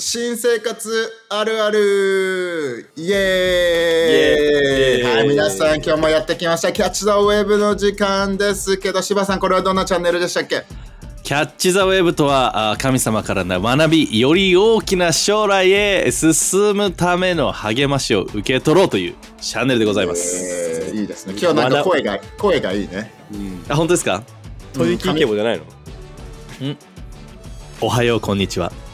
新生活あるある。イエーイ。イエーイ。はい、皆さん今日もやってきました。キャッチ・ザ・ウェブの時間ですけど、柴さん、これはどんなチャンネルでしたっけ？キャッチ・ザ・ウェブとはあ神様からの学びより大きな将来へ進むための励ましを受け取ろうというチャンネルでございます、えー、いいですね。今日なんか声が、声がいいね。あ本当ですか？トイキーケボじゃないの？おはようこんにちは。お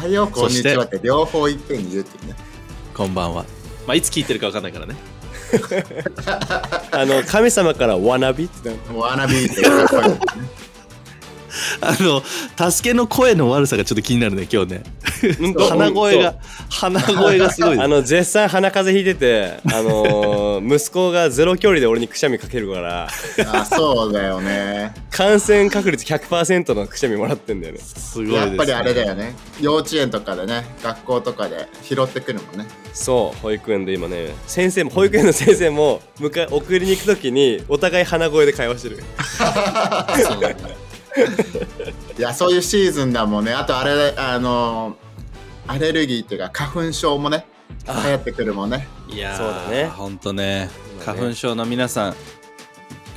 はよう、こんにちはって両方いっぺんに言うっていうね。こんばんはまあいつ聞いてるかわかんないからね あの神様からワナビって言ったのワナビーっていう声、ね。あの助けの声の悪さがちょっと気になるね今日ね。鼻声が鼻声がすごいあの絶賛鼻風邪ひいててあのー息子がゼロ距離で俺にくしゃみかけるから。あ、そうだよね。感染確率100%のくしゃみもらってんだよね。すごいです、ね、やっぱりあれだよね。幼稚園とかでね、学校とかで拾ってくるもんね。そう保育園で今ね先生も保育園の先生も迎え送りに行く時にお互い鼻声で会話してる。そういやそういうシーズンだもんね。あとあれあのアレルギーっていうか花粉症もね流行ってくるもんね。いやーそうだね。ほんとね。花粉症の皆さん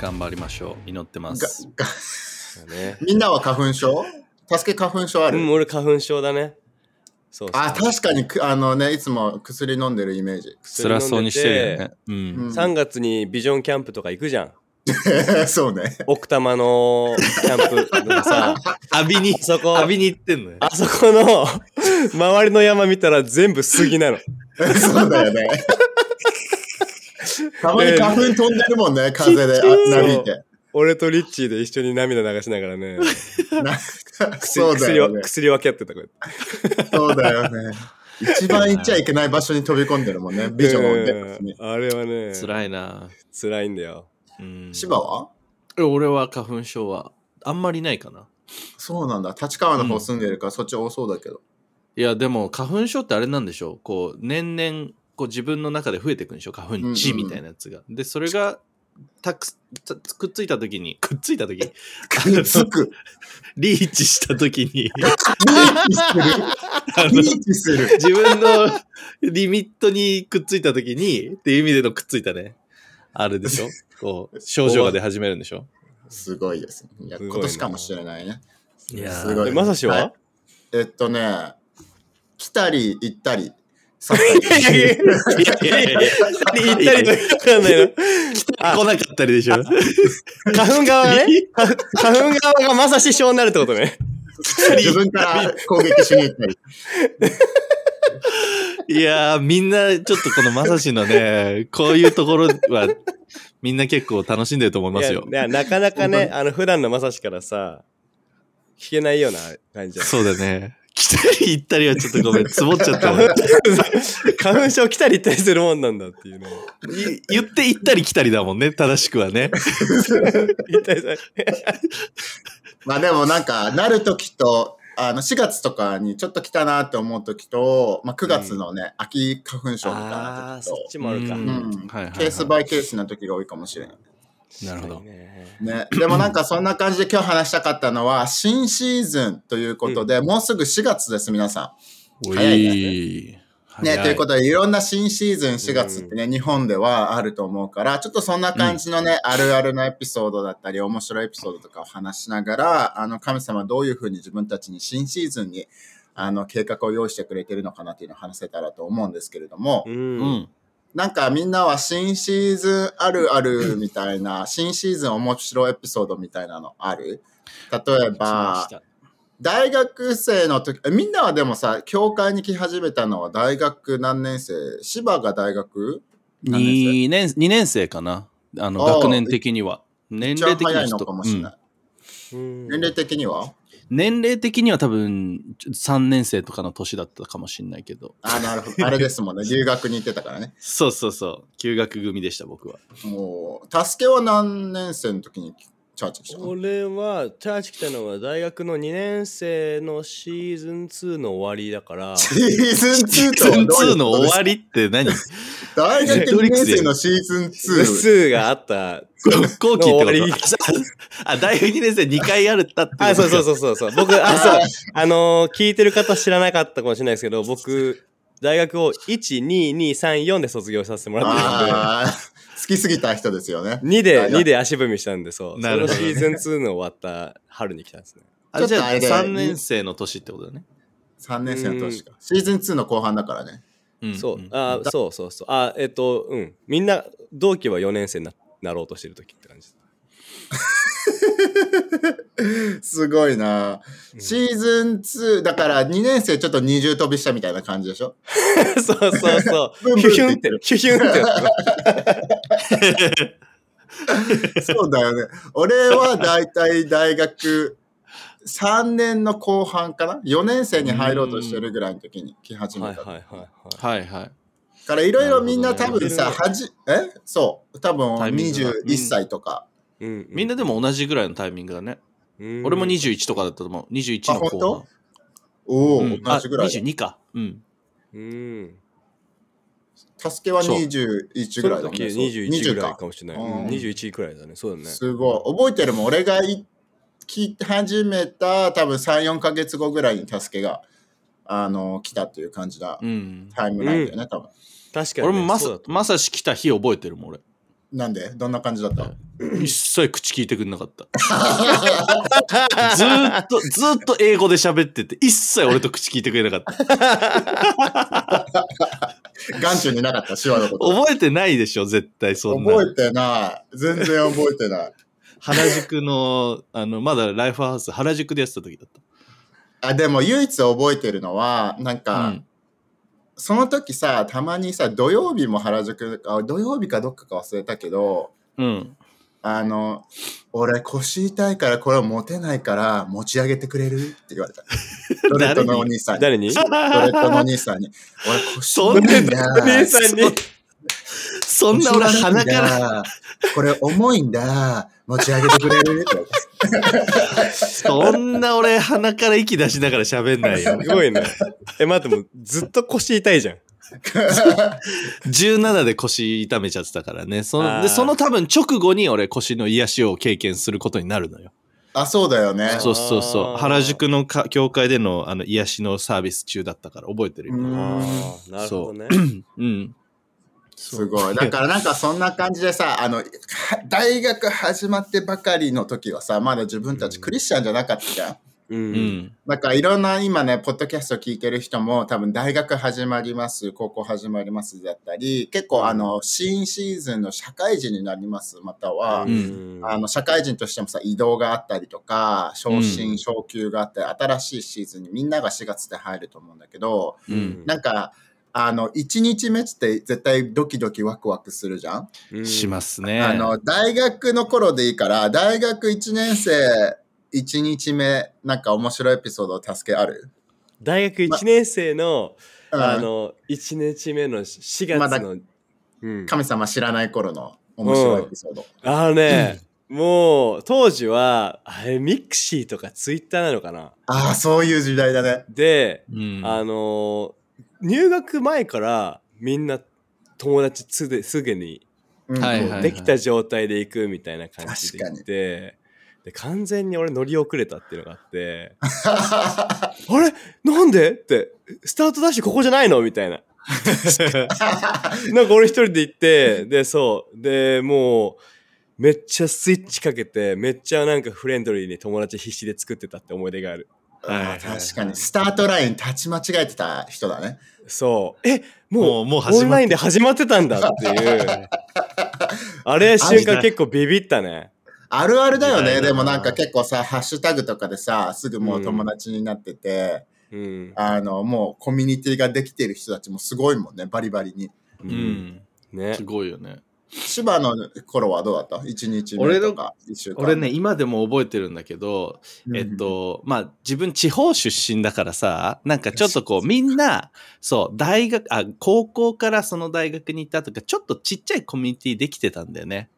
頑張りましょう。祈ってまがすがね。みんなは花粉症？助け花粉症ある、うん俺花粉症だね。そうそう。あ確かにくあのねいつも薬飲んでるイメージ。辛そうにしてるよね。うん、うん。3月にビジョンキャンプとか行くじゃん そうね。奥多摩のキャンプとかさ 浴びにそこ浴びに行ってんのよ。あそこの周りの山見たら全部杉なの。そうだよね。たまに花粉飛んでるもんね風でなびいて俺とリッチーで一緒に涙流しながらね、な薬そうだ薬よね。を薬分け合ってたこうやって。そうだよね。一番行っちゃいけない場所に飛び込んでるもんねビジョンを出にうんあれはね、辛いな。辛いんだよ。うん。芝は？え俺は花粉症はあんまりないかな。そうなんだ。立川の方住んでるから、そっち多そうだけど。いやでも花粉症ってあれなんでしょう。こう年々こう自分の中で増えていくんでしょ花粉値みたいなやつが、でそれがたくたくっついた時にくっついた時。くっつく。リーチした時に。リーチする。リーチする。自分のリミットにくっついた時にっていう意味でのくっついたねあるでしょ？こう症状が出始めるんでしょ？すごいです。いやすごいな。今年かもしれないね。いやー。すごい。えまさしは、はい。えっとね、来たり行ったり、去ったり。いやいや。いやいや行ったりわかんないの。あ来なかったりでしょ花粉側がね、花花粉側がまさし症になるってことね。自分から攻撃しに行ったり。いやーみんなちょっとこのまさしのね こういうところはみんな結構楽しんでると思いますよ。いやいやなかなかね、あの普段のまさしからさ、聞けないような感じだそうだね。来たり行ったりはちょっとごめんつぼっちゃった 花粉症来たり行ったりするもんなんだっていうね。言って行ったり来たりだもんね正しくはね。行ったりさまあでもなんか、なるときと、あの、4月とかにちょっと来たなって思うときと、まあ9月のね、秋花粉症みたいあなあ、そっ時ちもあるか。うん。うんはいはいはい。と、ケースバイケースな時が多いかもしれない。なるほど。ね。ね、でもなんかそんな感じで今日話したかったのは、新シーズンということで、もうすぐ4月です、皆さん。お早いいね、ということでで、いろんな新シーズン4月ってね、日本ではあると思うから、ちょっとそんな感じのね、あるあるなエピソードだったり、面白いエピソードとかを話しながら、あの、神様はどういうふうに自分たちに新シーズンに、あの、計画を用意してくれてるのかなっていうのを話せたらと思うんですけれども、う。うん。んなんかみんなは新シーズンあるあるみたいな、新シーズン面白いエピソードみたいなのある？例えば大学生の時、えみんなはでもさ、教会に来始めたのは大学何年生？芝が大学？何年2年2年生かな。あの学年的には。年齢的にはかもしれない。うん。年齢的には？年齢的には多分3年生とかの年だったかもしれないけど。あ、なるほど。あれですもんね。留学に行ってたからね。そうそうそう。休学組でした僕は。もう、助けは何年生の時にチャーチ来たの俺はチャーチ来たのは大学の2年生のシーズン2の終わりだからシーズン2シーズン2とはどういうことの終わりって何？大学2年生のシーズン2。2があった。後期ってこと？あ、大学2年生2回あるったってあ、そうそうそうそうそう。僕、あ、そう。あのー聞いてる方知らなかったかもしれないですけど、僕、大学を1、2、2、3、4で卒業させてもらってるんで、ああ、好きすぎた人ですよね。2で、あ2で足踏みしたんで、そう。なるほどそのシーズン2の終わった春に来たんですね。あじゃあちょっとあれで3年生の年ってことだね。3年生の年か。シーズン2の後半だからね。うんそう、んあそうそうそう。あ、えっと、うん。みんな、同期は4年生にななろうとしてる時って感じです。すごいな。シーズン2、だから2年生ちょっと二重飛びしたみたいな感じでしょ？そうそうそう。ヒュヒュンって、ヒュヒュンって。そうだよね。俺はだいたい大学3年の後半かな ?4 年生に入ろうとしてるぐらいの時に来始めた。はいはいはいはい。はいはい。からいろいろみんな多分さ、はじ、え？そう。多分タイミングが21歳とか。うんうんみんなでも同じぐらいのタイミングだね。うん俺も21とかだったと思う。21のあ本後半。おお、うん同じぐらいだ。あ22か。うん。うん。助けはそう21ぐらいだね。そう21ぐらいかかもしれない。うんうん21くらいだね。そうだね。すごい。覚えてるもん。俺がい聞き始めた多分3、4ヶ月後ぐらいに助けが、あの、来たっていう感じだ。うん。タイムラインだよね、多分。確かにね。俺もまさまさし来た日覚えてるもん、俺。なんで？どんな感じだった？一切口聞いてくれなかった。ずーっと、ずーっと英語で喋ってて、一切俺と口聞いてくれなかった。眼中になかった、手話のこと。覚えてないでしょ、絶対そんな。覚えてない。全然覚えてない。原宿の、あの、まだライフハウス、原宿でやってた時だっあ、でも唯一覚えてるのは、なんた。か、うん。その時さ、たまにさ、土曜日も原宿、あ土曜日かどっかか忘れたけど、うん。あの、俺腰痛いからこれ持てないから持ち上げてくれる？って言われた。ドレッドのお兄さんに。誰に？ドレッドのお兄さんに。俺腰そんな痛いんだ。お兄さんに？そんな俺鼻から、だ。これ重いんだ。持ち上げてくれる？って言われたそんな俺鼻から息出しながら喋んないよ。すごいね。え、待って、もうずっと腰痛いじゃん。17で腰痛めちゃってたからね。そのでその多分直後に俺腰の癒しを経験することになるのよ。あ、そうだよね。そうそうそう。原宿のか教会でのあの癒しのサービス中だったから覚えてるよ。なるほどね。うん。すごい。だからなんかそんな感じでさ、あの、は大学始まってばかりの時はさ、まだ自分たちクリスチャンじゃなかったじゃん。う。うんん。なんかいろんな今ね、ポッドキャスト聞いてる人も多分大学始まります、高校始まりますだったり、結構あの、新シーズンの社会人になります、または、うんあの、社会人としてもさ、移動があったりとか、昇う進、ん昇給があったり、新しいシーズンにみんなが4月で入ると思うんだけど、うんなんか、あの、1日目って絶対ドキドキワクワクするじゃん、うん。しますね。あの、大学の頃でいいから、大学1年生1日目、なんか面白いエピソードとかある？大学1年生の、うん。あの、1日目の4まだ月の、うん。神様知らない頃の面白いエピソード。あのね、もう、当時は、あれ、 mixi とかツイッターなのかな？ああ、そういう時代だね。で、うん、あのー入学前からみんな友達すですぐにうできた状態で行くみたいな感じで行って、で完全に俺乗り遅れたっていうのがあって、あれ？なんで？って、スタートダッシュここじゃないの？みたいな。なんか俺一人で行って、で、そう。で、もう、めっちゃスイッチかけて、めっちゃなんかフレンドリーに友達必死で作ってたって思い出がある。はいはいはい確かに、スタートライン立ち間違えてた人だね。そう。え、ももう、うもうオンラインで始まってたんだっていう。あれ瞬間結構ビビったね。あるあるだよね。でもなんか結構さ、ハッシュタグとかでさ、すぐもう友達になってて、うん。あの、もうコミュニティができてる人たちもすごいもんね、バリバリに。うう。ん。ねす。ごいよね。芝の頃はどうだった？一日目俺のとか一週間。俺ね、今でも覚えてるんだけど、えっと、まあ、自分地方出身だからさ、なんかちょっとこう、みんな、そう、大学、あ、高校からその大学に行ったとか、ちょっとちっちゃいコミュニティできてたんだよね。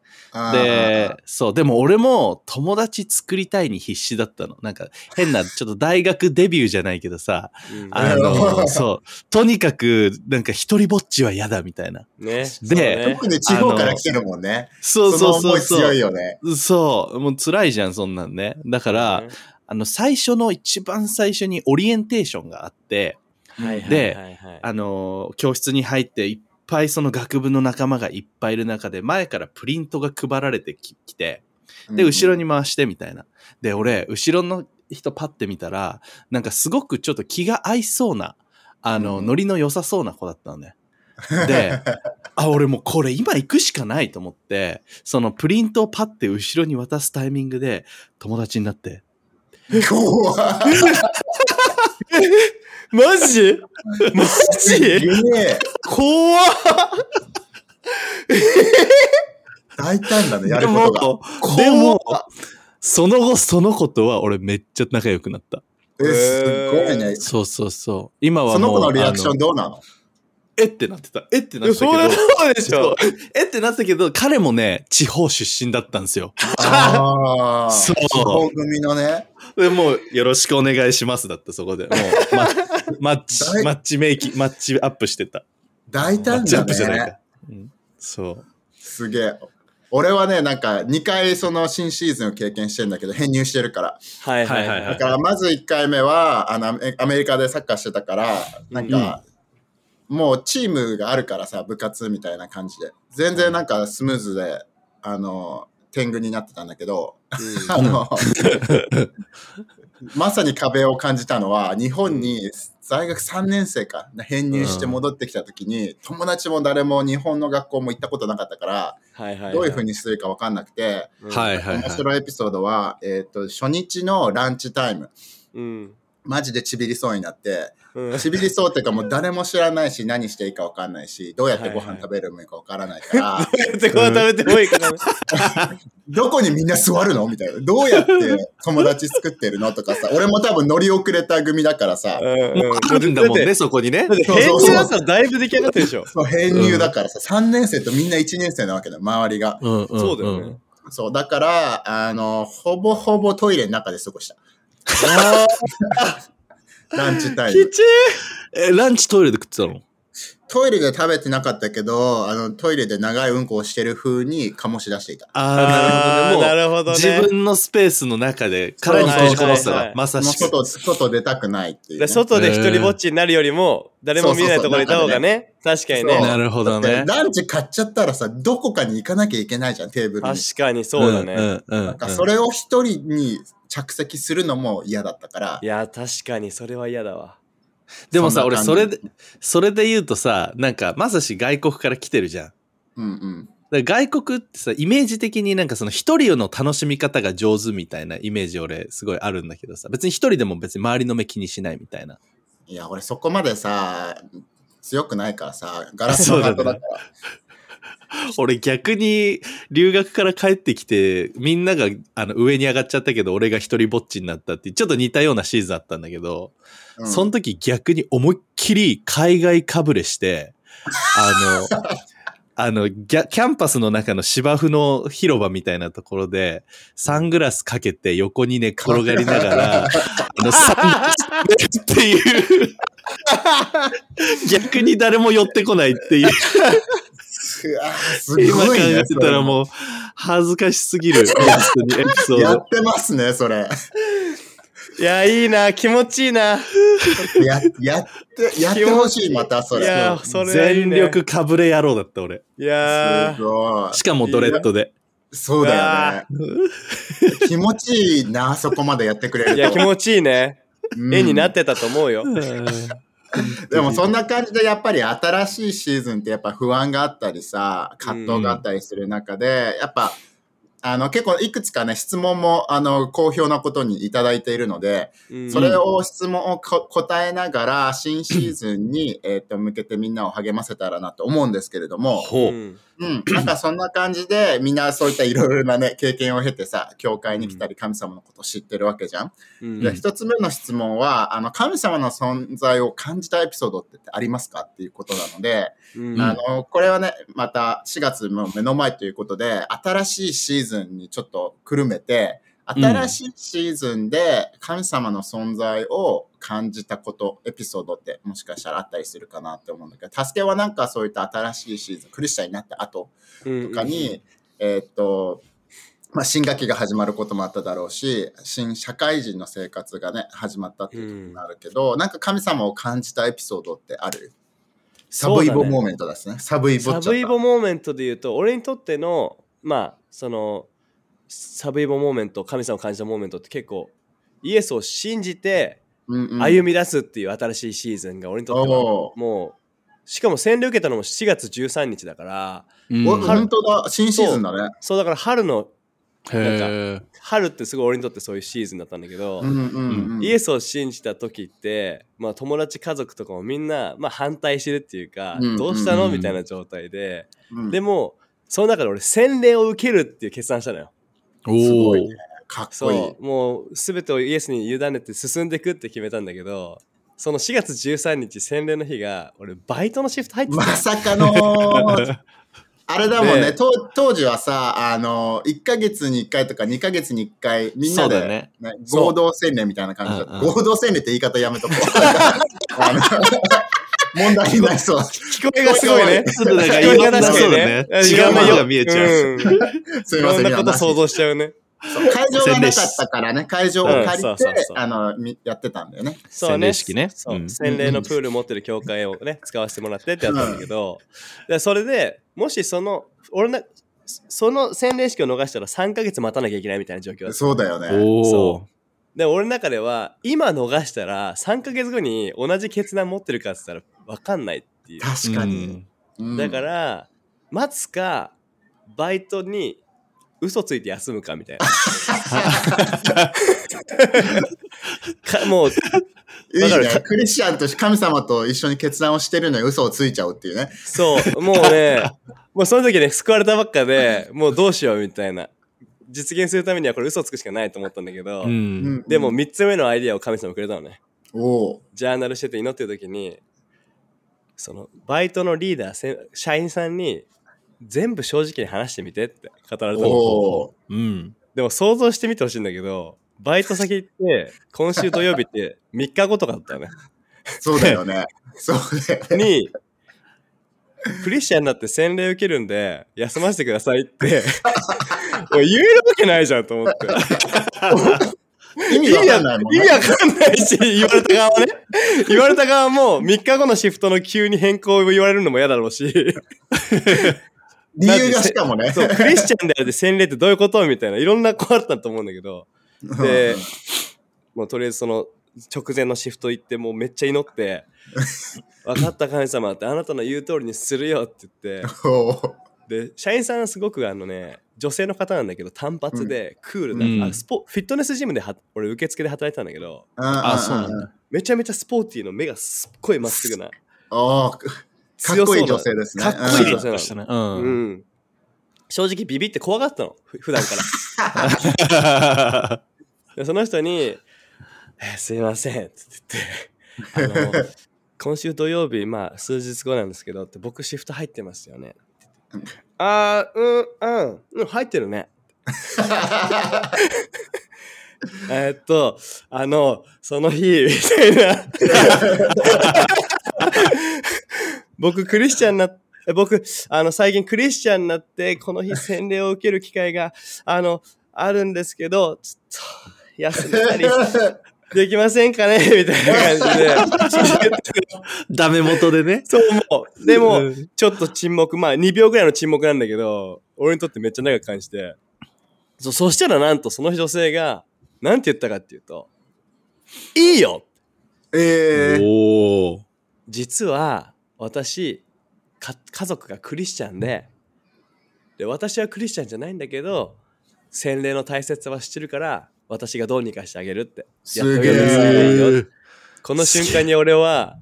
で、そう、でも俺も友達作りたいに必死だったの。なんか変な、ちょっと大学デビューじゃないけどさ、うんあの、そう、とにかくなんか一人ぼっちは嫌だみたいな。ね。でそうね特に地方から来てるもんね。そうそうそうの思い強いそよね。う。そう、もう辛いじゃん、そんなんね。だから、ねあの、最初の一番最初にオリエンテーションがあって、はいはいではいはいあの、教室に入っていっぱいその学部の仲間がいっぱいいる中で、前からプリントが配られてききて、で、後ろに回してみたいな。で、俺、後ろの人パッて見たら、なんかすごくちょっと気が合いそうな、あの、うんノリの良さそうな子だったのね。で、あ、俺もうこれ今行くしかないと思って、そのプリントをパッて後ろに渡すタイミングで、友達になって、怖 マジ？マすジ怖っ大胆だね、やでることもが。、でも、その後その子とは俺めっちゃ仲良くなった。え、すごいね。そうそうそう。今はその。子のリアクショあンどうなの？えってなってた。えってなってたけど。そうでしょ えってなってたけど、彼もね、地方出身だったんですよ。ああ。そう地方組のね。で、もう、よろしくお願いしますだった、そこで。もう、マ マッチ、大マッチメイキ、マッチアップしてた。マッ大胆だチアップじゃないね。か。うん、そう。すげえ。俺はね、なんか2回その新シーズンを経験してんだけど、編入してるから。はいはいはいはいはいだからまず1回目は、あの、アメアメリカでサッカーしてたから、なんか、もうチームがあるからさ、部活みたいな感じで。全然なんかスムーズで、あの、天狗になってたんだけど、あの、まさに壁を感じたのは、日本に在学3年生か、編入して戻ってきた時に、友達も誰も日本の学校も行ったことなかったから、はいはい。どういうふうにするか分かんなくて、うんはいはいはい。面白いエピソードは、えっ、と、初日のランチタイム、うん。マジでちびりそうになって、うん。ちびりそうっていうかもう誰も知らないし、何していいか分かんないし、どうやってご飯食べるのか分からないから、どうやってご飯食べてもいいからね。どこにみんな座るのみたいな。どうやって友達作ってるのとかさ、俺も多分乗り遅れた組だからさ、うんうん。あるんだもんね、そこにね編入だったらだいぶ出来上がってるでしょ。そう編入だからさ、3年生とみんな1年生なわけだよ、周りが。うんうんそうだよね。そう、だから、あの、ほぼほぼトイレの中で過ごした。ランチタイム。きちえ、ランチトイレで食ってたの？トイレで食べてなかったけど、あの、トイレで長いうんこをしてる風に醸し出していた。ああーなるほほどね。自分のスペースの中で殻に閉じこもってたらまさしく。外、外出たくないっていう、ね。で外で一人ぼっちになるよりも、誰も見えないところにいた方がね、確かにそうね。なるほどね。ランチ買っちゃったらさ、どこかに行かなきゃいけないじゃん、テーブルに。確かにそうだね。んうんうんなんかそれを一人に着席するのも嫌だったからい。や、確かにそれは嫌だわ。でもさ、俺それで、それで言うとさ、なんか、まさし外国から来てるじゃん。うんうん。外国ってさ、イメージ的になんかその一人の楽しみ方が上手みたいなイメージ俺すごいあるんだけどさ、別に一人でも別に周りの目気にしないみたいな。いや、俺そこまでさ、強くないからさ、ガラスのハートだから。俺逆に留学から帰ってきて、みんながあの上に上がっちゃったけど、俺が一人ぼっちになったってちょっと似たようなシーズンあったんだけど、うん。その時逆に思いっきり海外かぶれして、あの、あの、キャンパスの中の芝生の広場みたいなところで、サングラスかけて横に寝っ転がりながら、あの、サングラスっていう、逆に誰も寄ってこないっていう、す今考ごいね。えてたらもう、恥ずかしすぎる、本当にエピソードやっ。てますね、それ。いや、いいな、気持ちいいな。や、やって、やってほしい、またそれ。いや、それはいい全ね。力かぶれ野郎だった俺。いやすごい。しかもドレッドで。そうだよね。気持ちいいな、そこまでやってくれるー。と。いや、気持ちいいね。うん絵になってたと思うよ。でもそんな感じでやっぱり新しいシーズンってやっぱ不安があったりさ、葛藤があったりする中で、やっぱ、あの結構いくつかね、質問もあの好評なことにいただいているので、うんそれを質問をこ答えながら新シーズンに、えー、と向けてみんなを励ませたらなと思うんですけれども。うんうん。なんかそんな感じで、みんなそういったいろいろなね、経験を経てさ、教会に来たり神様のことを知ってるわけじゃん。うんじゃあ一つ目の質問は、あの、神様の存在を感じたエピソードってありますかっていうことなので、うんあの、これはね、また4月も目の前ということで、新しいシーズンにちょっとくるめて、新しいシーズンで神様の存在を感じたこと、エピソードってもしかしたらあったりするかなって思うんだけど、助けはなんかそういった新しいシーズン、クリスチャンになった後。とかに、えーっと、まあ、新学期が始まることもあっただろうし、新社会人の生活がね、始まったっていうこともあるけど、なんか神様を感じたエピソードってある？サブイボモーメントですね。サブイボサブイボ moment で言うと俺にとってのまあそのサブイボ moment 神様を感じた moment って結構イエスを信じてうんうん。歩み出すっていう新しいシーズンが俺にとってはもうしかも洗礼受けたのも4月13日だからうん。お本当だ、新シーズンだね。そう。だから春のへ春ってすごい俺にとってそういうシーズンだったんだけど、うんうんうん。イエスを信じた時って、まあ、友達家族とかもみんな、まあ、反対してるっていうか、うんどうしたの、うんみたいな状態で。うん。でもその中で俺洗礼を受けるっていう決断したのよ。ーすごいおー。かっこいい。もう全てをイエスに委ねて進んでいくって決めたんだけどその4月13日洗礼の日が俺バイトのシフト入ってた。まさかのー、あれだもんね、ね当当時はさ、あの、1ヶ月に1回とか2ヶ月に1回、みんなで、ね。ね合同洗礼みたいな感じだった。合同洗礼って言い方やめとこう。問題になりそう。聞こえがすごいね。ちょっとなんか聞こえがいろんな確かにね。そうだね。違うものが見えちゃう。すいません。ろんなこと今想像しちゃうね。会場がなかったからね、会場を借うんりてそうそうそ、う。あの、みやってたんだよね。そう洗礼式ね。そう、うん。洗礼のプール持ってる教会をね、使わせてもらってってやったんだけど、でそれでもしその、俺な、その洗礼式を逃したら3ヶ月待たなきゃいけないみたいな状況だった。そうだよね。おおそで、俺の中では、今逃したら3ヶ月後に同じ決断持ってるかって言ったら分かんないっていう。確かに。うんだから、待つか、バイトに嘘ついて休むかみたいな。かもう、いいね。クリスチャンとして神様と一緒に決断をしてるのに嘘をついちゃうっていうね。そう、もうね、もうその時ね、救われたばっかで、もうどうしようみたいな。実現するためにはこれ嘘つくしかないと思ったんだけど、うんでも、3つ目のアイディアを神様くれたのね。おおジャーナルしてて祈ってる時に、そのバイトのリーダー、せ社員さんに全部正直に話してみてって語られたの。うんでも想像してみてほしいんだけど、バイト先行って、今週土曜日って3日後とかだったよね。そうだよね。そうだよね。に、クリスチャンになって洗礼受けるんで、休ませてくださいって、言えるわけないじゃんと思って。意味わかんないもんね。意味わかんないし、言われた側はね。言われた側も3日後のシフトの急に変更を言われるのも嫌だろうし、理由がしかもね。そう、クリスチャンであるで洗礼ってどういうことみたいな、いろんな子あったと思うんだけど、で、もうとりあえずその直前のシフト行って、もうめっちゃ祈って、分かった神様ってあなたの言う通りにするよって言って、で、社員さんはすごくあのね、女性の方なんだけど単発でクールな、うんあスポフィットネスジムでは俺受付で働いてたんだけど、あそうなんだ。めちゃめちゃスポーティーの目がすっごいまっすぐな、おーかっこいい女性ですね。かっこいい女性なのしたね。ううん。ん、正直ビビって怖がったのふ普段から。でその人に「えーすいません」って言ってあの「今週土曜日まあ数日後なんですけど」って僕シフト入ってますよね。あーうんうん。入ってるね。えっとあのその日みたいな。僕クリスチャンな僕あの最近クリスチャンになってこの日洗礼を受ける機会があのあるんですけどちょっと休んだりできませんかね？みたいな感じで。ダメ元でね。そう思う。でもうん。ちょっと沈黙。まあ2秒ぐらいの沈黙なんだけど俺にとってめっちゃ長く感じてそそしたらなんとその女性がなんて言ったかっていうと「いいよ！えー、おお。実は私か家族がクリスチャンでで私はクリスチャンじゃないんだけど洗礼の大切さは知ってるから私がどうにかしてあげるってすげえこの瞬間に俺は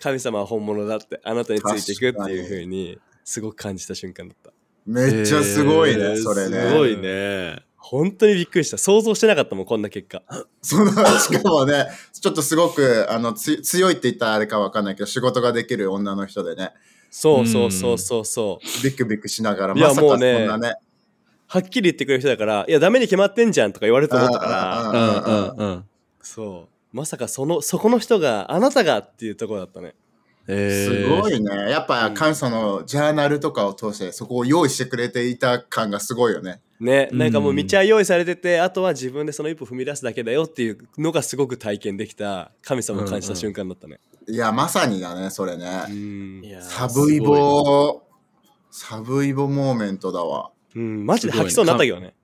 神様は本物だってあなたについていくっていう風にすごく感じた瞬間だっためっちゃすごいね、えーそれね。すごいね。本当にびっくりした。想像してなかったもん、こんな結果。その、しかもね、ちょっとすごく、あの、つ強いって言ったらあれかわかんないけど、仕事ができる女の人でね、そうそうそうそうそう。ビクビクしながら、いやまさかそもうんねなね。はっきり言ってくれる人だから、いや、ダメに決まってんじゃんとか言われると思ったから、あうんうんうん。そう。まさかその、そこの人が、あなたがっていうところだったね。えすごいね。やっぱ、カンさんのジャーナルとかを通して、そこを用意してくれていた感がすごいよね。ね、うんなんかもう道は用意されてて、あとは自分でその一歩踏み出すだけだよっていうのがすごく体験できた神様を感じた瞬間だったね。いや、まさにだね、それうね。サブイボ、サブイボモーメントだわ。うん、マジで吐きそうになったけどね。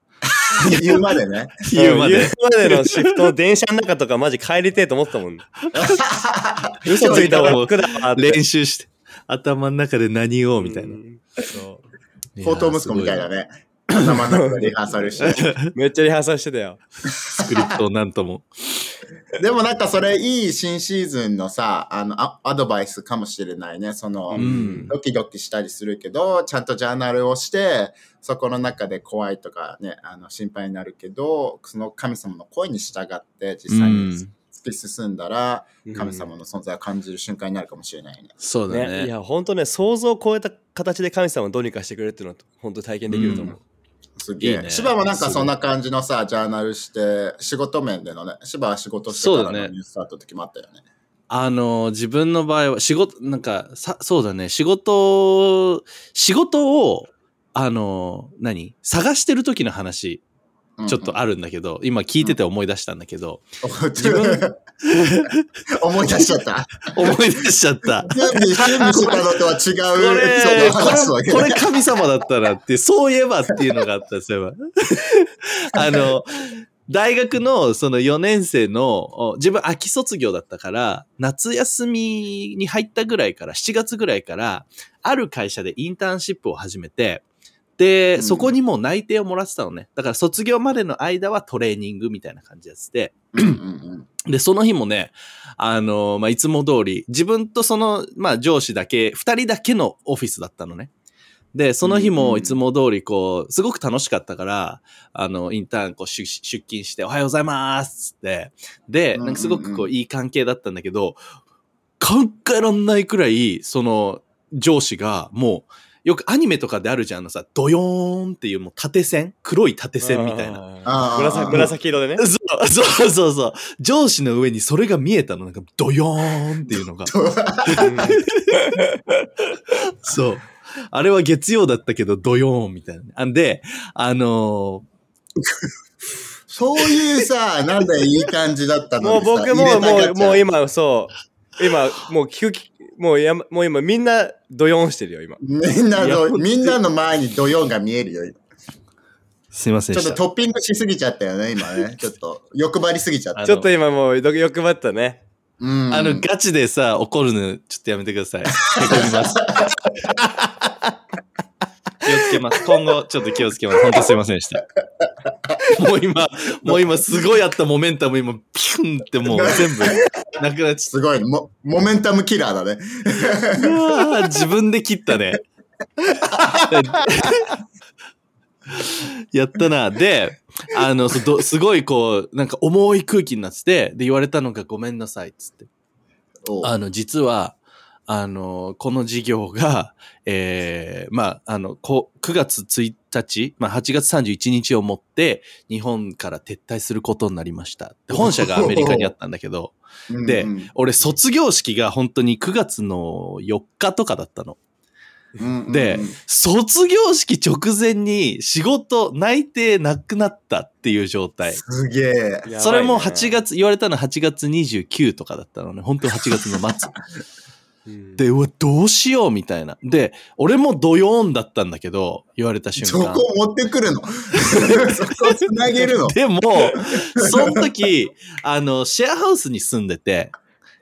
言うまでね。言うまで言う。までのシフト、電車の中とかマジ帰りてえと思ったもん。嘘ついた方が楽。練習して、頭の中で何をみたいなう。んそ高等息子みたいだね。頭の中でリハーサルして。う。めっちゃリハーサルしてたよ。スクリプトをなんとも。でもなんかそれいい新シーズンのさ、あの、アアドバイスかもしれないね。その、うんドキドキしたりするけど、ちゃんとジャーナルをして、そこの中で怖いとかね、あの心配になるけど、その神様の声に従って実際に突き進んだら、神様の存在を感じる瞬間になるかもしれないね。そうだね、いね。や、本当ね、想像を超えた形で神様をどうにかしてくれるっていうのは、本当体験できると思う。すげえ。いいね。芝もなんかそんな感じのさ、ジャーナルして、仕事面でのね、芝は仕事してからそうだね。のニューススタートの時もあったよね。あの、自分の場合は仕事、なんか、さ、そうだね、仕事、仕事を、あの、何？探してる時の話、ちょっとあるんだけど、今聞いてて思い出したんだけど、自分 思い出しちゃった。思い出しちゃった。準備、準備したのとは違こうエピソードを話すわけれ、これ神様だったなって、そういえばっていうのがあったんですよ。あの、大学のその4年生の、お自分秋卒業だったから、夏休みに入ったぐらいから、7月ぐらいから、ある会社でインターンシップを始めて、で、うん。そこにもう内定をもらってたのね。だから卒業までの間はトレーニングみたいな感じやってで、その日もね、あの、まあ、いつも通り、自分とその、まあ、上司だけ、二人だけのオフィスだったのね。で、その日もいつも通り、こう、すごく楽しかったから、あの、インターン、こう、出出勤して、おはようございますって、で、なんかすごくこう、いい関係だったんだけど、考えらんないくらい、その、上司が、もう、よくアニメとかであるじゃん、あのさ、ドヨーンっていうもう縦線黒い縦線みたいな。紫紫色でね。そうそうそうそう。上司の上にそれが見えたの。なんか、ドヨーンっていうのが。そう。あれは月曜だったけど、ドヨーンみたいなんで、あのそういうさ、なんだよ、いい感じだったのもう僕ももう、もう今、そう。今、もう聞くき、もうやま、もう今みんなドヨンしてるよ、今。みんないの、みんなの前にドヨンが見えるよ。ーすいませんちょっと。トッピングしすぎちゃったよね、今ね。ちょっと欲張りすぎちゃった。ちょっと今もう欲欲張ったね。うん。あの、ガチでさ、怒るの、ちょっとやめてください。へこみます。気をつけます。今後、ちょっと気をつけます。本当すいませんでした。もう今、もう今、すごいあったモメンタム、今、ピュンってもう全部、なくなっちゃっすごいね。モモメンタムキラーだね。自分で切ったね。やったな。で、あの、そどすごいこう、なんか重い空気になってて、で、言われたのがごめんなさい、つって。あの、実は、あの、この事業が、ええまあ、あの、こ9月1日、まあ、8月31日をもって、日本から撤退することになりました。で本社がアメリカにあったんだけど、でうんうん俺、卒業式が本当に9月の4日とかだったの。うんうんで卒業式直前に仕事内定なくなったっていう状態。すげえ。それも8月、言われたの8月29とかだったのね。本当に8月の末。うんで、うわ、どうしようみたいな。で、俺もドヨーンだったんだけど、言われた瞬間。そこ持ってくるの そこつなげるのでも、その時、あの、シェアハウスに住んでて、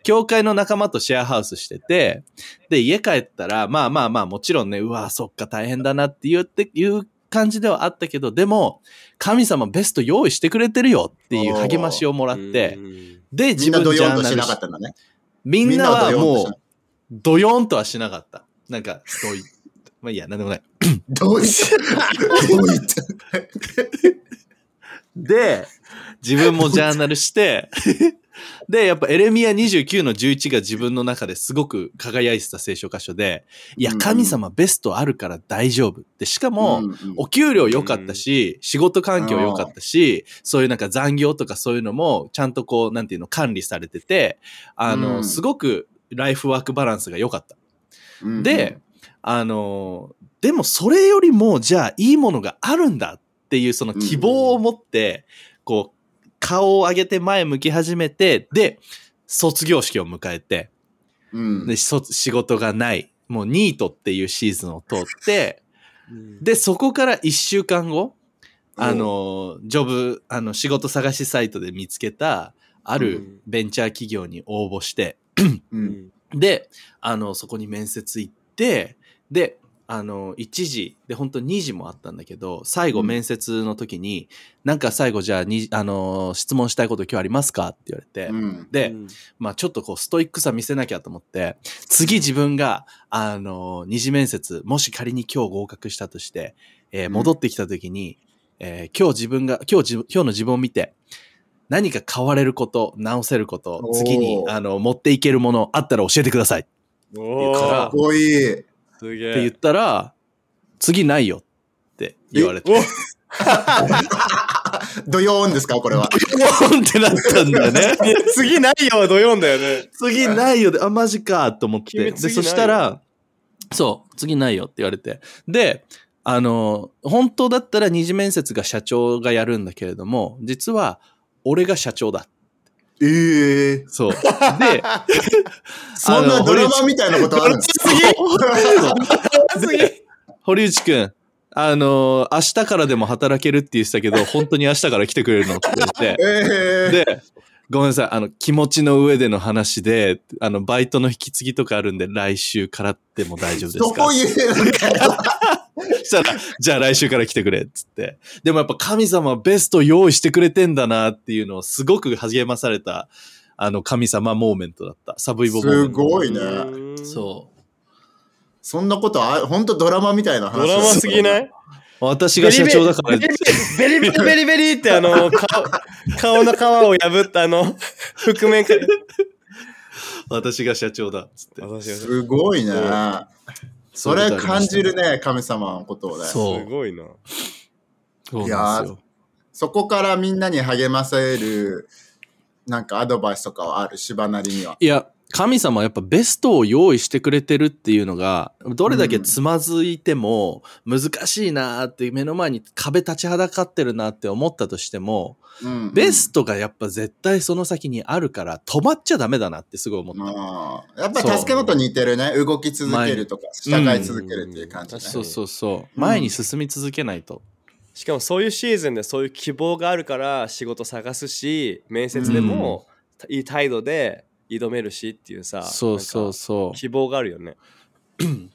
教会の仲間とシェアハウスしてて、で、家帰ったら、まあまあまあ、もちろんね、うわ、そっか、大変だなって言って、いう感じではあったけど、でも、神様ベスト用意してくれてるよっていう励ましをもらってう、んで、み自分んなドヨンとジャーナルしなかったんだね。みんなはもうドヨンとしな、ドヨンとはしなかった。なんか、ドイ、まあいいや、なんでもない。どういどういで、自分もジャーナルして、で、やっぱエレミア29の11が自分の中ですごく輝いてた聖書箇所で、いや、うん神様ベストあるから大丈夫。で、しかも、お給料良かったし、仕事環境良かったし、そういうなんか残業とかそういうのも、ちゃんとこう、なんていうの、管理されてて、あの、うんすごくライフワークバランスが良かった。うんで、あの、でもそれよりも、じゃあいいものがあるんだっていうその希望を持って、こう、顔を上げて前向き始めて、で、卒業式を迎えて、うん。で、そ仕事がない。もうニートっていうシーズンを通って、うん。で、そこから1週間後、あの、ジョブ、あの、仕事探しサイトで見つけた、あうん。るベンチャー企業に応募して、ううん。んで、あの、そこに面接行って、で、あの、1時、で、本当2時もあったんだけど、最後うん。面接の時に、なんか最後じゃあに、あの、質問したいこと今日ありますか？って言われて、うん。で、うん。まあちょっとこうストイックさ見せなきゃと思って、次自分が、あの、二次面接、もし仮に今日合格したとして、えーうん戻ってきた時に、えー今日自分が、今日自分、今日の自分を見て、何か変われること、直せること次に、あの、持っていけるものあったら教えてくださいかっこいい。すげえ。言ったら、次ないよって言われて、おドヨ ーンですかこれは。ポンってなったんだよね。次ないよは土曜だよね。次ないよで、あ、マジかと思って。君で、そしたら、そう、次ないよって言われて。で、あの、本当だったら二次面接が社長がやるんだけれども、実は、俺が社長だ。ええそう。で、そんなドラマみたいなことあるんですか？次堀内くん、あの、明日からでも働けるって言ってたけど、本当に明日から来てくれるのって言われて。ええで、ごめんなさい。あの、気持ちの上での話で、あの、バイトの引き継ぎとかあるんで、来週からでも大丈夫ですか？そういう、なんか、したら、じゃあ来週から来てくれ、っつって。でもやっぱ神様はベスト用意してくれてんだなっていうのをすごく励まされた、あの、神様 moment だった。サブイボ moment。すごいね。うんそう。そんなことあ、本当ドラマみたいな話ドラマすぎない？私が社長だからベリベリベリベリベリベリって あの、顔、顔の皮を破ったあの、覆面から。私が社長だ、つって。私がすすごいね。それ感じるね。ね、神様のことをね。そうごいな。そうなんですよ。そこからみんなに励ませる、なんかアドバイスとかはある、芝なりには。いや、神様はやっぱベストを用意してくれてるっていうのが、どれだけつまずいても難しいなーって目の前に壁立ちはだかってるなって思ったとしても、うんベストがやっぱ絶対その先にあるから止まっちゃダメだなってすごい思った。やっぱり助けのと似てるね。動き続けるとか、従い続けるっていう感じね。そうそうそう。うん前に進み続けないと。しかもそういうシーズンでそういう希望があるから仕事探すし、面接でもいい態度で挑めるしっていうさ、そうそうそか希望があるよね。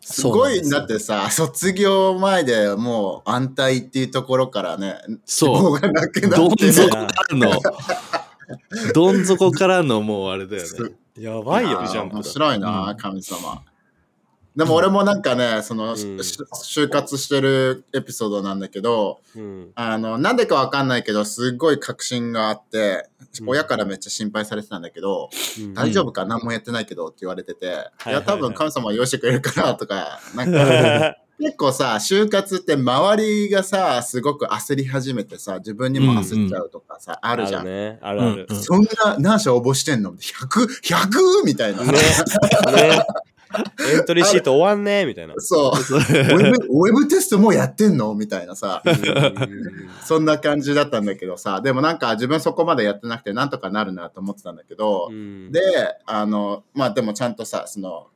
すごい、だってさ、卒業前でもう安泰っていうところからね、そう希望がなくう。どんなって底からの、どん底からのもうあれだよね。やばいよジャンプだ。面白いな、うん神様。でも俺もなんかね、その、んし就活してるエピソードなんだけど、うん。あの、なんでかわかんないけど、すっごい確信があって、うん親からめっちゃ心配されてたんだけど、うん大丈夫か？何もやってないけどって言われてて、いや、多分神様は用意してくれるからとか、なんか、結構さ、就活って周りがさ、すごく焦り始めてさ、自分にも焦っちゃうとかさ、あるじゃん。ね。あるある。うんうんそんな何社応募してんの ?100、100? みたいな。ね。ね。エントリーシート終わんねみたいな。そう。ウェブ、ウェブテストもうやってんの？みたいなさ。うんそんな感じだったんだけどさ、でもなんか自分そこまでやってなくてなんとかなるなと思ってたんだけど、うんで、あの、まあでもちゃんとさ、その、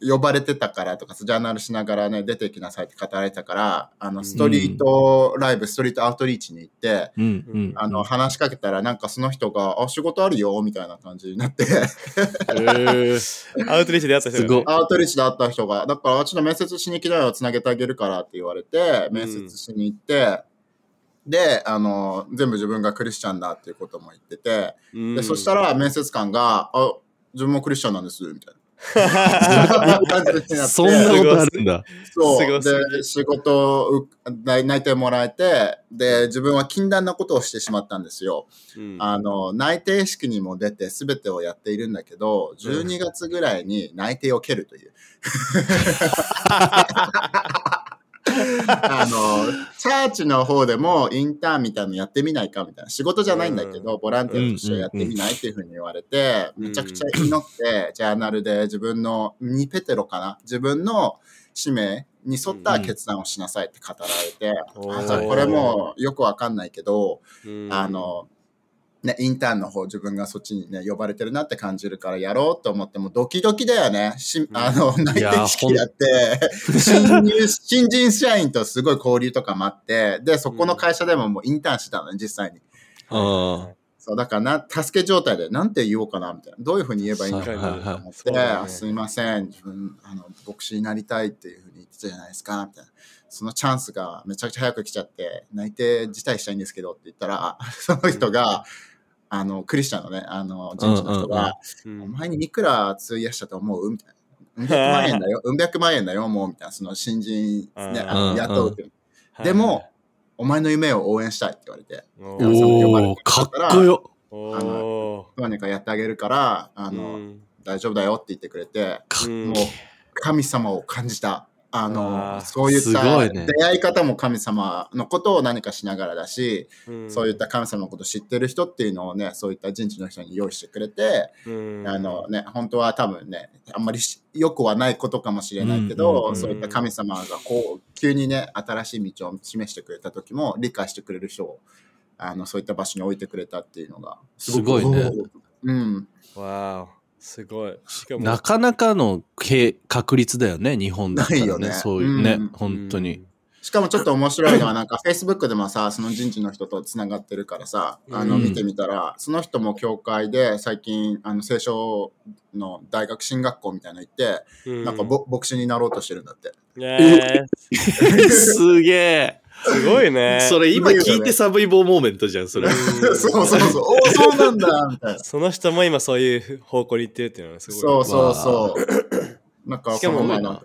呼ばれてたからとか、ジャーナルしながらね、出てきなさいって語られてたから、あの、ストリートライブ、ストリートアウトリーチに行って、うんうん。あの、話しかけたら、なんかその人が、あ、仕事あるよ、みたいな感じになって、えー。アウトリーチで会った人が。ねすごいアウトリーチで会った人が、だから、ちょっと面接しに来たよ、つなげてあげるからって言われて、面接しに行って、で、あの、全部自分がクリスチャンだっていうことも言ってて、うん。で、そしたら面接官が、あ、自分もクリスチャンなんです、みたいな。そんなことあるんだ。そう。で、仕事をう内定もらえて、で、自分は禁断なことをしてしまったんですよ。うんあの、内定式にも出て全てをやっているんだけど、12月ぐらいに内定を蹴るという。あの、チャーチの方でもインターンみたいなのやってみないかみたいな。仕事じゃないんだけど、ボランティアとしてやってみないっていうふうに言われて、うん。めちゃくちゃ祈って、ジャーナルで自分の、ニペテロかな？自分の使命に沿った決断をしなさいって語られて、うん。これもよくわかんないけど、うん。あの、ね、インターンの方自分がそっちにね、呼ばれてるなって感じるからやろうと思ってもドキドキだよね。しあの、内定式やって、新入、新人社員とすごい交流とかもあって、で、そこの会社でももうインターンしてたのね、実際に。うんそう、だからな、助け状態で、なんて言おうかな、みたいな。どういうふうに言えばいいのかはいなと思って、ねあすいません、自分、あの、牧師になりたいっていうふうに言ってたじゃないですか、みたいな。そのチャンスがめちゃくちゃ早く来ちゃって、内定辞退したいんですけどって言ったら、その人が、あの、クリスチャンのね、あの、人事の人が、うん。お前にいくら費やしたと思うみたいな。うん百万円だよ、うん百万円だよ、もう、みたいな。その新人、ね、あのうん雇うってでも、お前の夢を応援したいって言われて、おおかっこよ。おあどうにかやってあげるから、あの、うん。大丈夫だよって言ってくれて、もう神様を感じた。あの、あーそういった出会い方も神様のことを何かしながらだし、うん。そういった神様のことを知ってる人っていうのをね、そういった人事の人に用意してくれて、うん。あのね、本当は多分ね、あんまりし良くはないことかもしれないけど、そういった神様がこう、急にね、新しい道を示してくれた時も、理解してくれる人を、あの、そういった場所に置いてくれたっていうのが、すごいね。うん。わーすごい。しかも、なかなかのけ確率だよね、日本だったらね。ないよねそういうね、うん本当に。しかもちょっと面白いのは、なんか Facebook でもさ、その人事の人とつながってるからさ、あの、うん見てみたら、その人も教会で最近、あの、聖書の大学進学校みたいなの行って、うんなんかぼ牧師になろうとしてるんだって。ねえすげえ。すごいね。それ今聞いてサブイボーモーメントじゃん、それ。うんそうそうそう、おお、そうなんだみたいな。その人も今そういう方向に行ってるっていうのはすごい。そうそうそう。なんか、しかも前の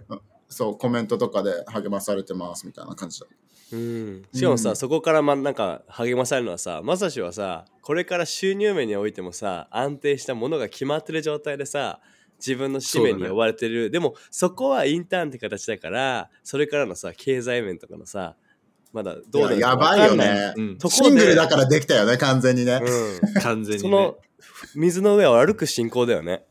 そう、コメントとかで励まされてますみたいな感じだ。うん、しかもさ、うんそこからまなんか励まされるのはさまさしはさこれから収入面においてもさ安定したものが決まってる状態でさ自分の使命に追われてる、でもそこはインターンって形だからそれからのさ経済面とかのさまだどうなるかいややばいよわかんないね。うんシングルだからできたよね、完全にね。うん、完全に、ねその。水の上を歩く進行だよね。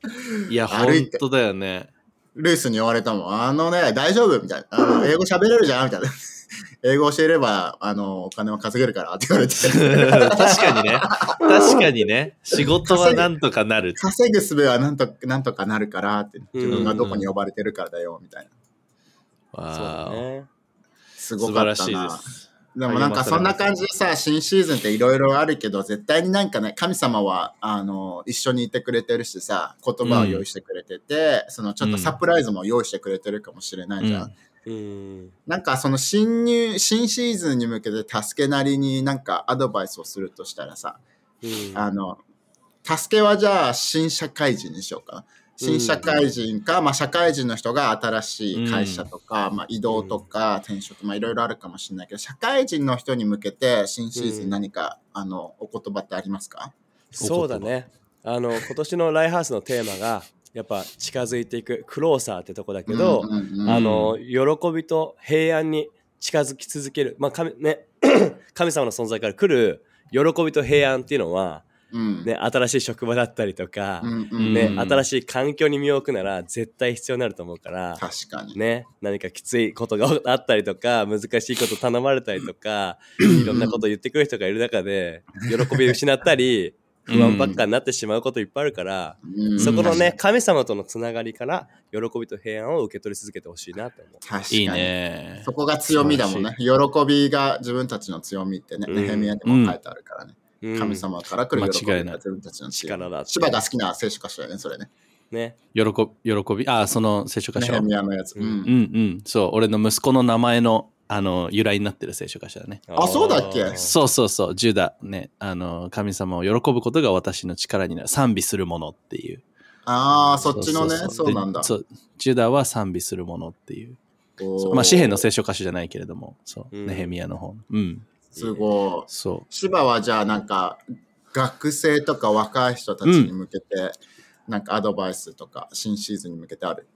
いや、歩いて本当だよね。ルイスに言われたもん。あのね、大丈夫みたいな。あの英語喋れるじゃんみたいな。英語教えれば、あの、お金を稼げるからって言われて。確かにね。確かにね。仕事はなんとかなる。稼ぐ術はなんとなんとかなるからって。自分がどこに呼ばれてるからだよ、みたいな。そうだわーね。すごか素晴らしいでったな。す。でもなんかそんな感じでさ、新シーズンっていろいろあるけど、絶対になんかね、神様は、あの、一緒にいてくれてるしさ、言葉を用意してくれてて、そのちょっとサプライズも用意してくれてるかもしれないじゃん。うんうん。なんかその新入、新シーズンに向けて助けなりになんかアドバイスをするとしたらさ、うんあの、助けはじゃあ新社会人にしようかな。新社会人か、まあ社会人の人が新しい会社とか、まあ移動とか転職、まあいろいろあるかもしれないけど、社会人の人に向けて新シーズン何か、あの、お言葉ってありますか？そうだね。あの今年のライハウスのテーマがやっぱ近づいていくクローサーってとこだけど、うんうんうん。あの喜びと平安に近づき続ける、まあ神ね、神様の存在から来る喜びと平安っていうのは、うんね、新しい職場だったりとか、うんうんねうん新しい環境に身を置くなら絶対必要になると思うから、確かに。ね、何かきついことがあったりとか難しいこと頼まれたりとか いろんなこと言ってくる人がいる中で喜びを失ったり不安ばっかになってしまうこといっぱいあるから、うんそこのね、神様とのつながりから喜びと平安を受け取り続けてほしいなと思う。確かに。いいねそ。こが強みだもんね。喜びが自分たちの強みってね、うんネヘミヤにも書いてあるからね。うん神様から来る喜びが自分たちの力だって千葉が好きな聖書箇所だよね、それね。ね。喜び、喜び。あ、その聖書箇所。ネヘうんミヤのやつ。うんうんうん。そう、俺の息子の名前の、あの、由来になってる聖書箇所だね。あそうだっけ？そうそうそう、10だ。ね。あの、神様を喜ぶことが私の力になる。賛美するものっていう。ああ、そっちのね、うそうなんだジュダは賛美するものっていう。まあ、詩篇の聖書歌詞じゃないけれども、そう、うんネヘミヤの本。うん。すごい。そう。芝はじゃあなんか、学生とか若い人たちに向けて、なんかアドバイスとか、新シーズンに向けてある？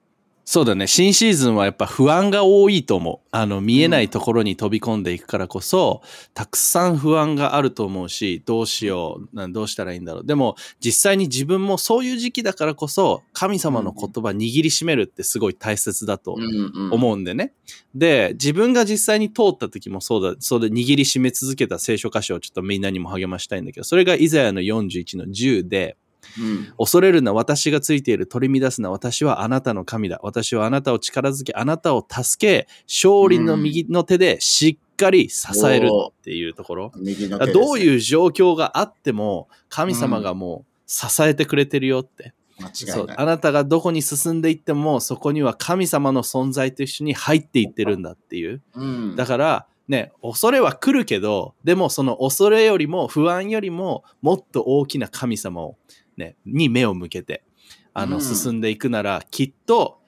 そうだね。新シーズンはやっぱ不安が多いと思う。あの、見えないところに飛び込んでいくからこそ、たくさん不安があると思うし、どうしよう、などうしたらいいんだろう。でも、実際に自分もそういう時期だからこそ、神様の言葉握りしめるってすごい大切だとうんうん。思うんでね。で、自分が実際に通った時もそうだ、そうで握りしめ続けた聖書箇所をちょっとみんなにも励ましたいんだけど、それがイザヤの41の10で、うん恐れるな、私がついている、取り乱すな、私はあなたの神だ。私はあなたを力づけ、あなたを助け、勝利の右の手でしっかり支えるっていうところ。右どうういう状況があっても、神様がもう支えてくれてるよって。間違いない。そうあなたがどこに進んでいっても、そこには神様の存在と一緒に入っていってるんだっていう。うんだから、ね、恐れは来るけど、でもその恐れよりも不安よりももっと大きな神様を、ね、に目を向けて、あの、うん進んでいくなら、きっと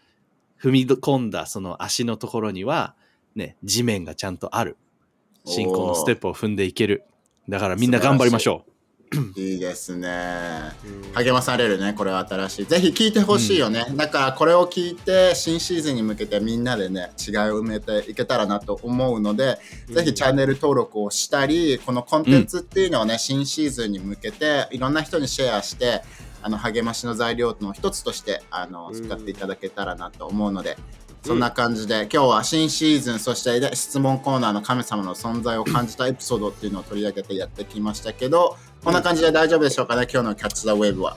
踏み込んだその足のところには、ね、地面がちゃんとある。信仰のステップを踏んでいける。だからみんな頑張りましょ いいですね。うん励まされるね、これは新しい。ぜひ聞いてほしいよね。だからこれを聞いて、新シーズンに向けてみんなでね、違いを埋めていけたらなと思うので、ぜひチャンネル登録をしたり、このコンテンツっていうのをね、新シーズンに向けて、いろんな人にシェアして、あの励ましの材料の一つとしてあのうん使っていただけたらなと思うので、そんな感じで、今日は新シーズン、そしてで質問コーナーの神様の存在を感じたエピソードっていうのを取り上げてやってきましたけど、こんな感じで大丈夫でしょうかね、今日のキャッチ・ザ・ウェーブは。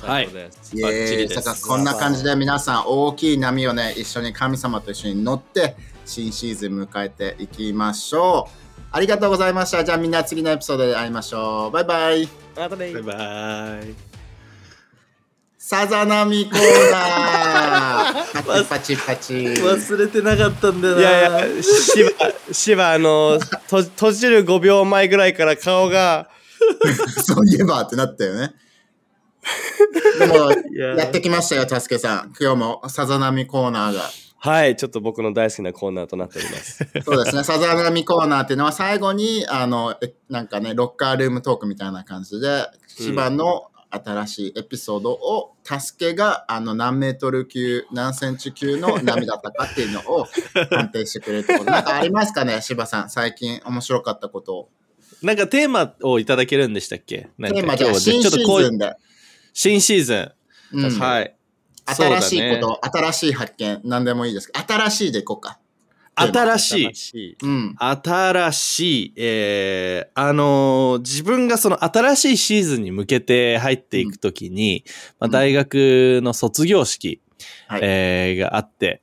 最高です。イエーこんな感じで皆さん大きい波をね一緒に神様と一緒に乗って新シーズン迎えていきましょうありがとうございましたじゃあみんな次のエピソードで会いましょうバイバイまたねう。バイバイ。さざ波コーナー。パチパチパチ。忘れてなかったんだよな。いやいや、しば、しば、あの、と閉じる5秒前ぐらいから顔が、そういえばってなったよね。でもいややってきましたよたすけさん。今日もさざ波コーナーが。はい、ちょっと僕の大好きなコーナーとなっております。そうですね、さざ波コーナーっていうのは最後に、あの、えなんかね、ロッカールームトークみたいな感じで、芝の新しいエピソードを、助けが、あの、何メートル級、何センチ級の波だったかっていうのを判定してくれるってこと。なんかありますかね、芝さん。最近面白かったことを。なんかテーマをいただけるんでしたっけテーマじゃ新シーズンで。新シーズン。うんはい。新しいこと、新しい発見、何でもいいですけど、新しいでいこうか。新しい。しい。うん。新しい、えー、あのー自分がその新しいシーズンに向けて入っていくときに、まあ、うん大学の卒業式、はい。えーがあって、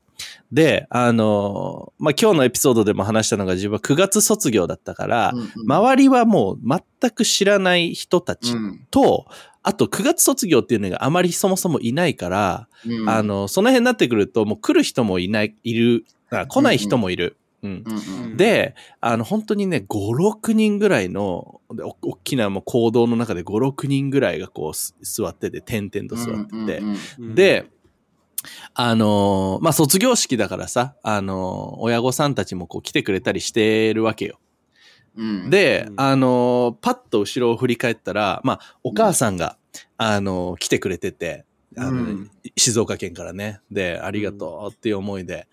で、あのーまあ、今日のエピソードでも話したのが自分は9月卒業だったから、うんうん周りはもう全く知らない人たちうんと、あと9月卒業っていうのがあまりそもそもいないから、うんあの、その辺になってくるともう来る人もいない、いる、あ来ない人もいる。うん。うんうん。で、あの、本当にね、5、6人ぐらいの、大きなもう行動の中で5、6人ぐらいがこうす座ってて、点々と座ってて、うんうんうん。で、あのーまあ、卒業式だからさ、あのー親御さんたちもこう来てくれたりしてるわけよ。うん、で、うん。あのーパッと後ろを振り返ったら、まあ、お母さんが、あのー来てくれてて、あのうん。静岡県からね。で、ありがとうっていう思いで、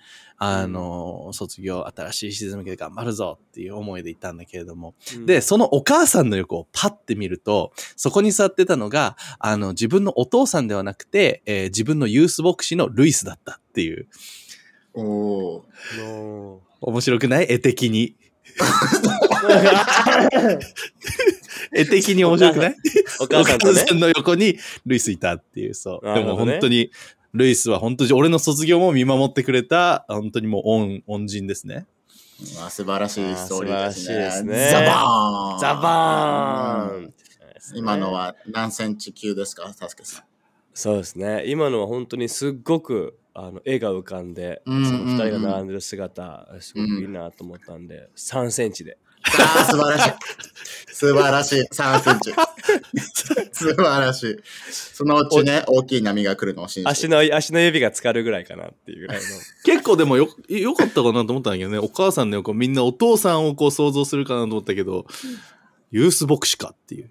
あのー卒業、新しいシーズン向けて頑張るぞっていう思いで行ったんだけれども、うんで、、そのお母さんの横をパッて見ると、そこに座ってたのが、あの、自分のお父さんではなくて、えー自分のユース牧師のルイスだったっていう。おーの面白くない？絵的に。絵的に面白くない？お母さん。の横にルイスいたっていう、そう。でも本当に、ルイスは本当に俺の卒業も見守ってくれた、本当にもう恩、恩人ですね。うわ素晴らしいストーリーですね。すねザバーンザバーン今のは何センチ級ですか、たすけさん。そうですね。今のは本当にすっごくあの絵が浮かんで、うんうんうんその二人が並んでる姿、すごくいいなと思ったんで、3センチで。ああ、素晴らしい。素晴らしい。3センチ。素晴らしい。そのうちね、大きい波が来るのを信じて。足の、足の指が浸かるぐらいかなっていうぐらいの。結構でもよ、よかったかなと思ったんだけどね。お母さんの横、みんなお父さんをこう想像するかなと思ったけど、ユース牧師かっていう。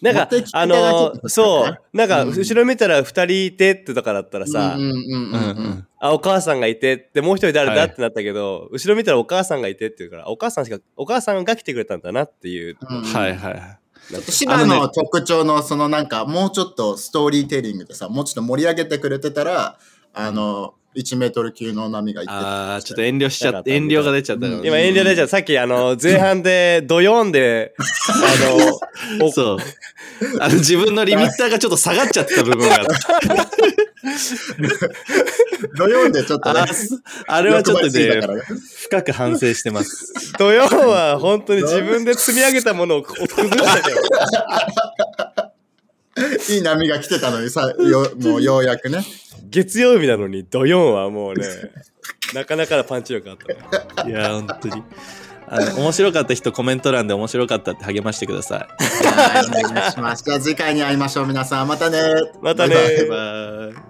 なんかあのそう、なんか、うん後ろ見たら二人いてってとかだったらさ、うんうんうんうんうん。あ、お母さんがいてって、もう一人誰だはいってなったけど、後ろ見たらお母さんがいてって言うから、お母さんしか、お母さんが来てくれたんだなっていう。うんはいはい。ちょっと芝の特徴のそのなんかもうちょっとストーリーテリングでさもうちょっと盛り上げてくれてたらあの1メートル級の波がいってああ、ちょっと遠慮しちゃった遠慮が出ちゃったうん今遠慮出ちゃう。さっきあの、前半でドヨンで、あの、おそう。あの自分のリミッターがちょっと下がっちゃった部分があった。土曜でちょっとねあすあれはちょっとね深く反省してます。ドヨンは本当に自分で積み上げたものを崩したけど。いい波が来てたのにさよもうようやくね月曜日なのにドヨンはもうね、なかなかのパンチ力あったね。いや、本当に。あの、面白かった人コメント欄で面白かったって励ましてくださはいお願いしますじゃあ次回に会いましょう皆さんまたねまたね。バイバイ。